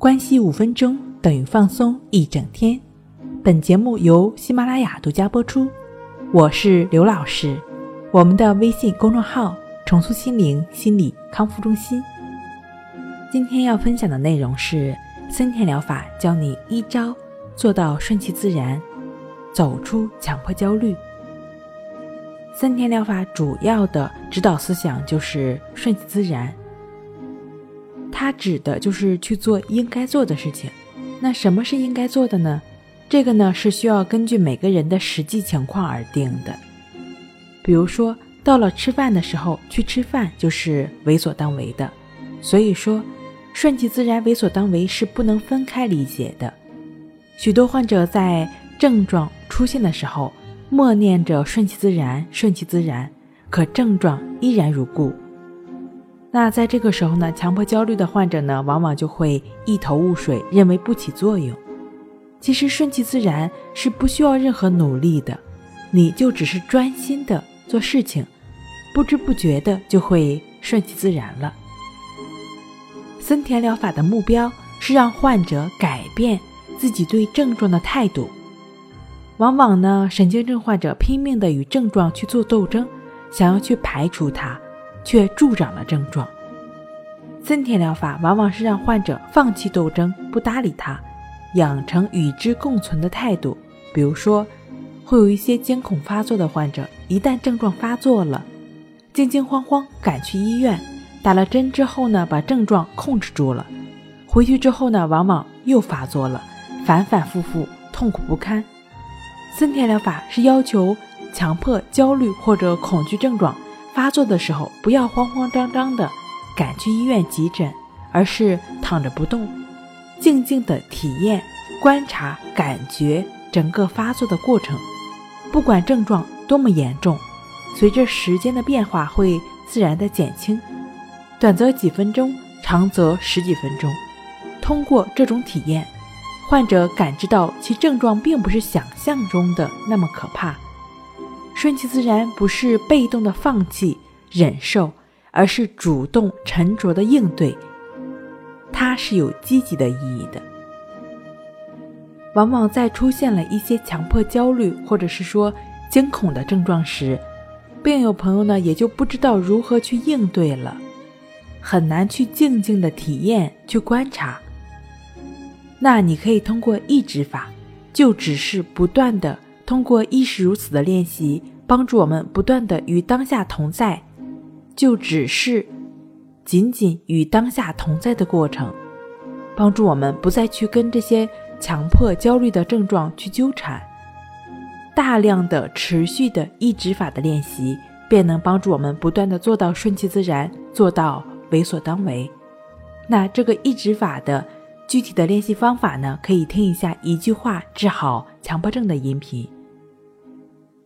关系五分钟等于放松一整天。本节目由喜马拉雅独家播出。我是刘老师，我们的微信公众号“重塑心灵心理康复中心”。今天要分享的内容是森田疗法，教你一招做到顺其自然，走出强迫焦虑。森田疗法主要的指导思想就是顺其自然。它指的就是去做应该做的事情。那什么是应该做的呢？这个呢是需要根据每个人的实际情况而定的。比如说，到了吃饭的时候去吃饭，就是为所当为的。所以说，顺其自然、为所当为是不能分开理解的。许多患者在症状出现的时候，默念着顺其自然、顺其自然，可症状依然如故。那在这个时候呢，强迫焦虑的患者呢，往往就会一头雾水，认为不起作用。其实顺其自然是不需要任何努力的，你就只是专心的做事情，不知不觉的就会顺其自然了。森田疗法的目标是让患者改变自己对症状的态度。往往呢，神经症患者拼命的与症状去做斗争，想要去排除它。却助长了症状。森田疗法往往是让患者放弃斗争，不搭理他，养成与之共存的态度。比如说，会有一些惊恐发作的患者，一旦症状发作了，惊惊慌慌赶去医院，打了针之后呢，把症状控制住了，回去之后呢，往往又发作了，反反复复，痛苦不堪。森田疗法是要求强迫焦虑或者恐惧症状。发作的时候，不要慌慌张张的赶去医院急诊，而是躺着不动，静静的体验、观察、感觉整个发作的过程。不管症状多么严重，随着时间的变化会自然的减轻，短则几分钟，长则十几分钟。通过这种体验，患者感知到其症状并不是想象中的那么可怕。顺其自然不是被动的放弃忍受，而是主动沉着的应对，它是有积极的意义的。往往在出现了一些强迫焦虑或者是说惊恐的症状时，病友朋友呢也就不知道如何去应对了，很难去静静的体验去观察。那你可以通过抑制法，就只是不断的。通过亦是如此的练习，帮助我们不断的与当下同在，就只是仅仅与当下同在的过程，帮助我们不再去跟这些强迫焦虑的症状去纠缠。大量的持续的抑制法的练习，便能帮助我们不断的做到顺其自然，做到为所当为。那这个抑制法的具体的练习方法呢？可以听一下一句话治好强迫症的音频。